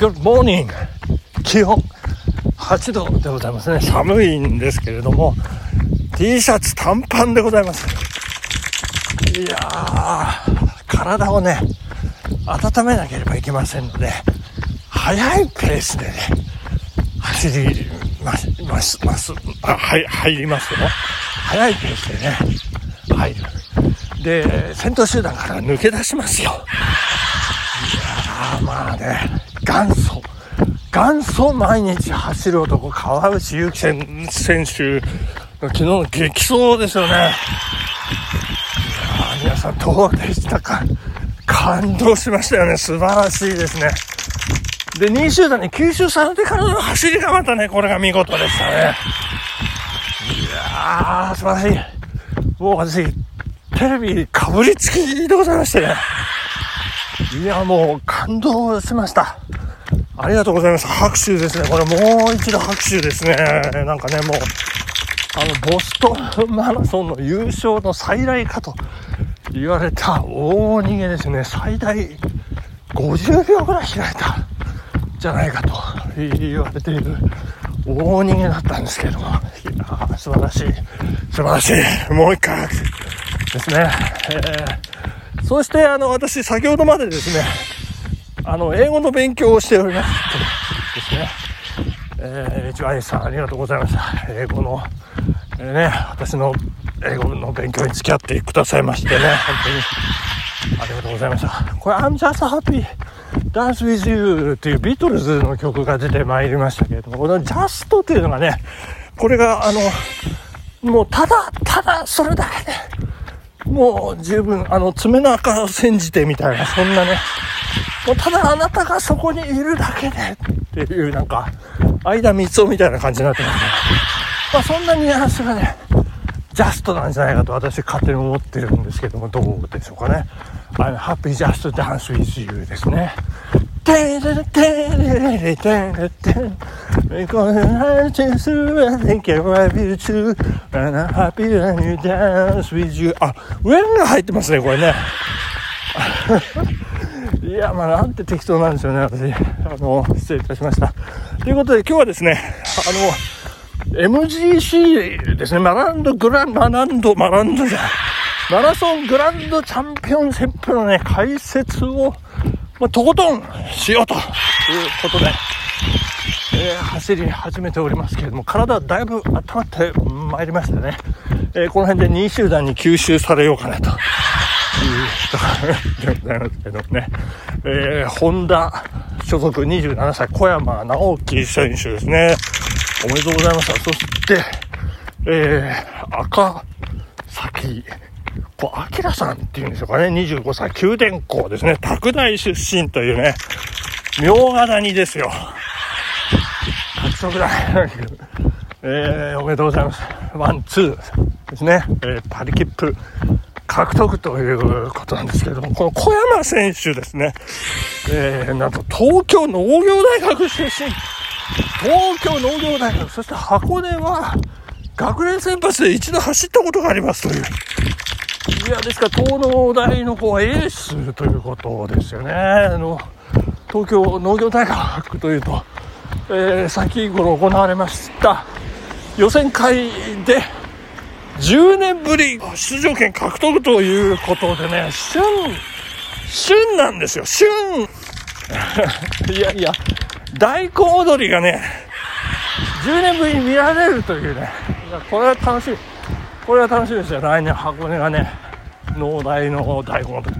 Good morning! 気温8度でございますね。寒いんですけれども、T シャツ短パンでございます。いやー、体をね、温めなければいけませんので、速いペースでね、走ります、ます、ます、あ、はい、入りますよ。速いペースでね、入る。で、先頭集団から抜け出しますよ。いやー、まあね、元祖。元祖毎日走る男、川内優輝選手の昨日の激走ですよね。いや皆さんどうでしたか？感動しましたよね。素晴らしいですね。で、2位集団に吸収されてからの走りがまたね、これが見事でしたね。いやー、素晴らしい。もう私、テレビかぶりつきでございましてね。いや、もう感動しました。ありがとうございます。拍手ですね。これもう一度拍手ですね。なんかね、もう、あの、ボストンマラソンの優勝の再来かと言われた大逃げですね。最大50秒ぐらい開いたじゃないかと言われている大逃げだったんですけれども、いや素晴らしい。素晴らしい。もう一回ですね。えー、そして、あの、私、先ほどまでですね、あの、英語の勉強をしております。ですね。えー、一番さん、ありがとうございました。英語の、えー、ね、私の英語の勉強に付き合ってくださいましてね、本当に、ありがとうございました。これ、I'm just happy dance with you っていうビートルズの曲が出てまいりましたけれども、この just っていうのがね、これが、あの、もうただ、ただそれだけで、もう十分、あの、爪の赤を煎じてみたいな、そんなね、もうただあなたがそこにいるだけでっていう、なんか、間三つみたいな感じになってますね。まあそんなニュアンスがね、ジャストなんじゃないかと私勝手に思ってるんですけども、どうでしょうかね。I'm happy just to dance with you ですね。てれれてれれれてれてれこれ I just I think I love you too and I'm happy when you dance with you あ、when が入ってますね、これね。や、まあ、なんて適当なんですよね、私。あの、失礼いたしました。ということで、今日はですね、あの、MGC ですね、マランドグラン、マランド、マランドじゃ。マラソングランドチャンピオン選プのね、解説を、まあ、とことんしようということで、えー、走り始めておりますけれども、体はだいぶ温まってまいりましてね、えー、この辺で2位集団に吸収されようかなと。いうところでございますけどね。えー、ホンダ所属27歳小山直樹選手ですね。おめでとうございました。そして、えー、赤崎こう、アキラさんっていうんでしょうかね、25歳、宮殿校ですね、拓大出身というね、明賀谷ですよ。獲得だ。えー、おめでとうございます。ワン、ツーですね。えー、パリ切符獲得ということなんですけれども、この小山選手ですね。えー、なんと東京農業大学出身。東京農業大学、そして箱根は学年選抜で一度走ったことがありますという。いや、ですから、東農大のこうエースということですよね。あの、東京農業大学というと、えー、先頃行われました予選会で10年ぶり出場権獲得ということでね、旬、旬なんですよ、旬。いやいや、大根踊りがね、10年ぶりに見られるというね、これは楽しい。これは楽しみですよ。来年箱根がね農大の大根の時。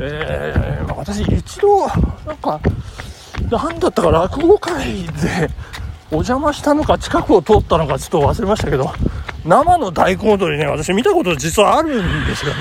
えー、私一度なんか何だったか落語会でお邪魔したのか近くを通ったのかちょっと忘れましたけど生の大根踊りね私見たこと実はあるんですよね。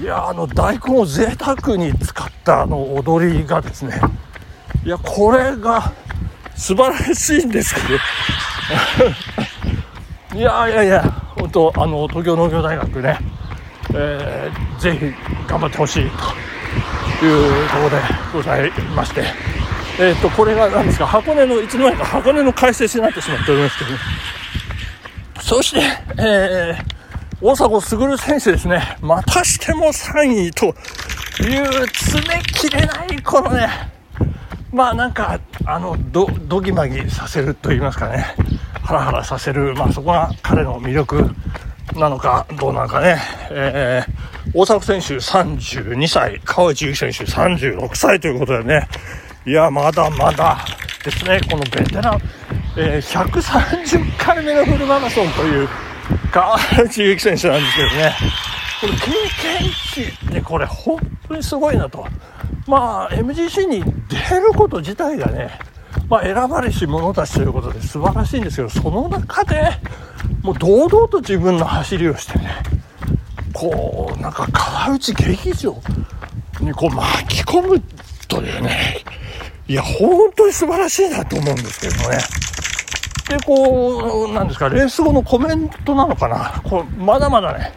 いやあの大根を贅沢に使ったあの踊りがですねいやこれが素晴らしいんですけど。いやいやいや本当あの東京農業大学ね、えー、ぜひ頑張ってほしいというところでございまして、えっ、ー、とこれが何ですか箱根のいつの間にか箱根の解説になってしまっておりますけど、ね。そして、えー、大迫傑選手ですね、またしても3位という詰めきれないこのね、まあなんか、あの、ど、どぎまぎさせると言いますかね、ハラハラさせる、まあそこが彼の魅力なのか、どうなのかね、えー、大迫選手32歳、川内優選手36歳ということでね、いや、まだまだですね、このベテラン、えー、130回目のフルマラソンという川内優選手なんですけどね、これ経験値ってこれ本当にすごいなと。まあ MGC に出ること自体がね、まあ、選ばれし者たちということで素晴らしいんですけど、その中でもう堂々と自分の走りをしてね、こう、なんか川内劇場にこう巻き込むというね、いや、本当に素晴らしいなと思うんですけどね。で、こう、なんですか、レース後のコメントなのかな、こうまだまだね、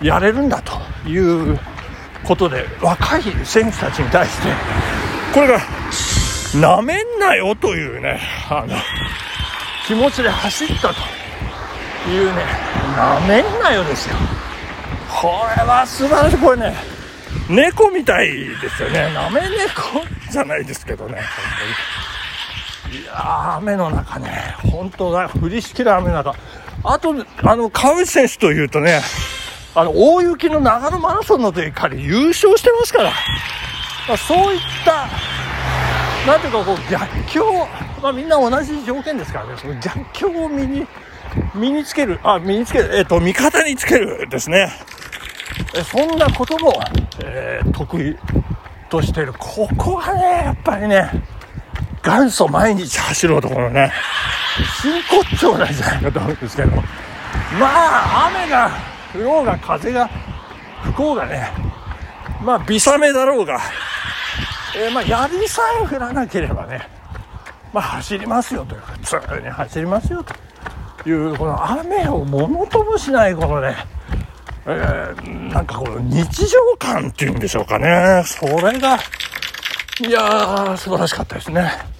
やれるんだということで、若い選手たちに対して、これが、なめんなよというね、あの、気持ちで走ったというね、なめんなよですよ。これは素晴らしい。これね、猫みたいですよね。なめ猫じゃないですけどね、いや雨の中ね、本当だ、降りしきる雨の中。あと、あの、川内選手というとね、あの、大雪の長野マラソンの時彼優勝してますから、まあ、そういった、なんていうかこう逆境、まあみんな同じ条件ですからね、その逆境を身に、身につける、あ、身につける、えっ、ー、と、味方につけるですね。そんなことも、えー、得意としている。ここがね、やっぱりね、元祖毎日走る男のね、真骨頂なんじゃないかと思うんですけど、まあ、雨が降ろうが風が吹こうがね、まあ、微雨だろうが、えー、まあ、槍さえ降らなければね、まあ、走りますよというか、普通に走りますよという、この雨をものともしないこのね、えー、なんかこの日常感っていうんでしょうかね。それが、いやー、素晴らしかったですね。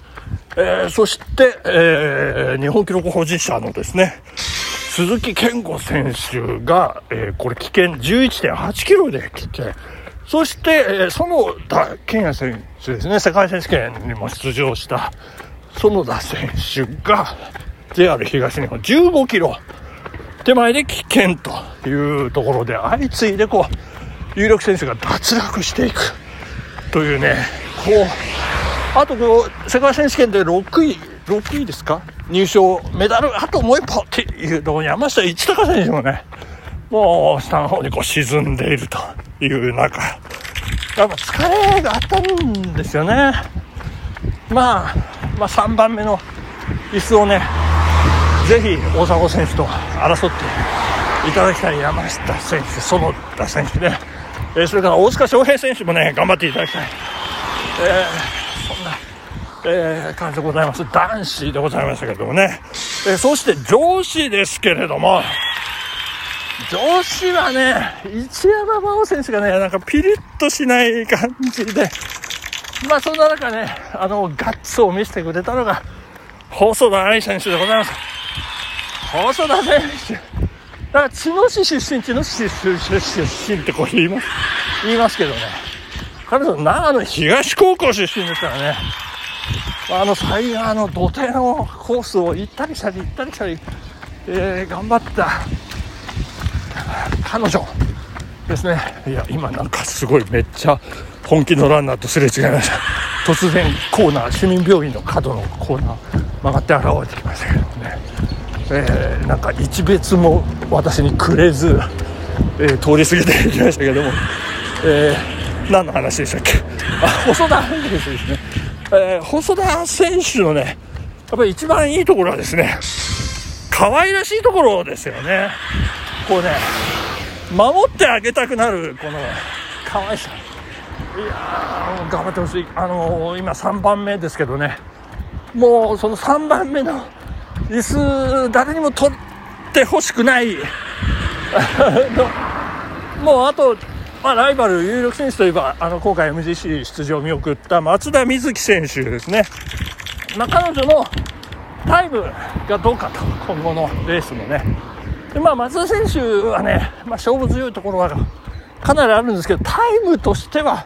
えー、そして、えー、日本記録保持者のですね、鈴木健吾選手が、えー、これ危険11.8キロで来て、そして、えー、園田健也選手ですね、世界選手権にも出場した園田選手が JR 東日本15キロ手前で危険というところで相次いでこう有力選手が脱落していくというねこうあとこう世界選手権で6位6位ですか？入賞メダルあともう一歩っていうところに山下一貴選手もねもう下の方にこう沈んでいるという中やっぱ疲れがあったんですよね。まあまあ3番目の椅子をねぜひ大迫選手と争っていただきたい山下選手、園田選手ね、え、それから大塚翔平選手もね、頑張っていただきたい。えー、えー、感じでございます。男子でございましたけどもね。えー、そして女子ですけれども、女子はね、一山真央選手がね、なんかピリッとしない感じで、まあそんな中ね、あの、ガッツを見せてくれたのが、細田愛選手でございます。細田選手。だから茅野市出身、茅野市出身ってこう言います、言いますけどね。彼女、長野東高校出身ですからね。あの、最後、あの、土手のコースを行ったりしたり行ったりしたり、えー、頑張った彼女ですね。いや、今なんかすごいめっちゃ本気のランナーとすれ違いました。突然コーナー、市民病院の角のコーナー曲がって現れてきましたけどね。えー、なんか一別も私にくれず、えー、通り過ぎていきましたけども、えー、何の話でしたっけ？あ細田選手ですね、えー、細田選手のねやっぱり一番いいところはですね可愛らしいところですよね。こうね守ってあげたくなるこの可愛さ。いやー頑張ってほしい。あのー、今3番目ですけどね。もうその3番目の椅子誰にも取ってほしくない。もうあと、まあ、ライバル有力選手といえばあの今回 MGC 出場を見送った松田瑞生選手ですね、まあ、彼女のタイムがどうかと今後のレースのね。で、まあ、松田選手はね、まあ、勝負強いところはかなりあるんですけどタイムとしては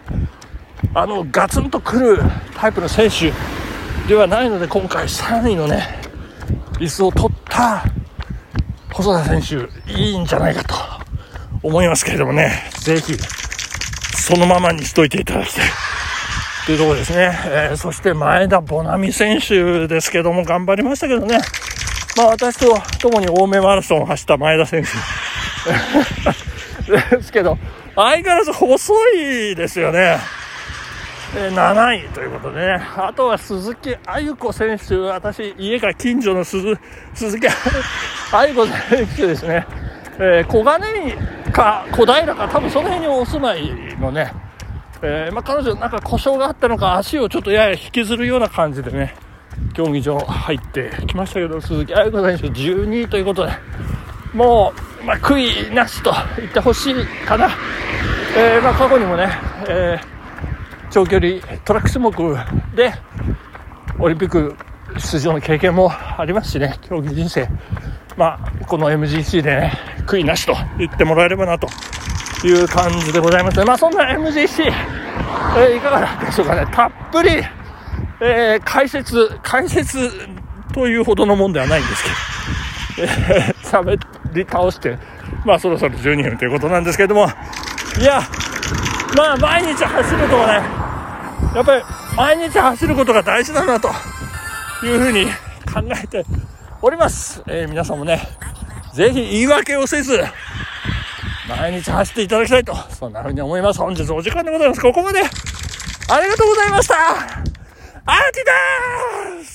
あのガツンとくるタイプの選手ではないので今回3位のね椅子を取った細田選手いいんじゃないかと。思いますけれどもね。ぜひ。そのままにしといていただきたい。というところですね、えー、そして前田穂波選手ですけども頑張りましたけどね。まあ私と共に青梅マラソンを走った前田選手。ですけど相変わらず細いですよね。え7位ということでね、あとは鈴木あゆ子選手、私、家が近所の鈴鈴木あゆ子選手ですね、えー、小金井か小平か、多分その辺にお住まいのね、えー、まあ、彼女、なんか故障があったのか、足をちょっとやや引きずるような感じでね、競技場入ってきましたけど、鈴木あゆ子選手12位ということで、もう、まあ、悔いなしと言ってほしいかな。えー、まあ、過去にもね、えー長距離トラック種目でオリンピック出場の経験もありますしね、競技人生、まあ、この MGC でね、悔いなしと言ってもらえればなという感じでございますまあ、そんな MGC、えー、いかがでしょうかね。たっぷり、えー、解説、解説というほどのもんではないんですけど、えー、喋り倒して、まあ、そろそろ12分ということなんですけれども、いや、まあ、毎日走るとね、やっぱり毎日走ることが大事だなというふうに考えております。えー、皆さんもね、ぜひ言い訳をせず、毎日走っていただきたいと、そんなふうに思います。本日お時間でございます。ここまで、ありがとうございましたアーティダー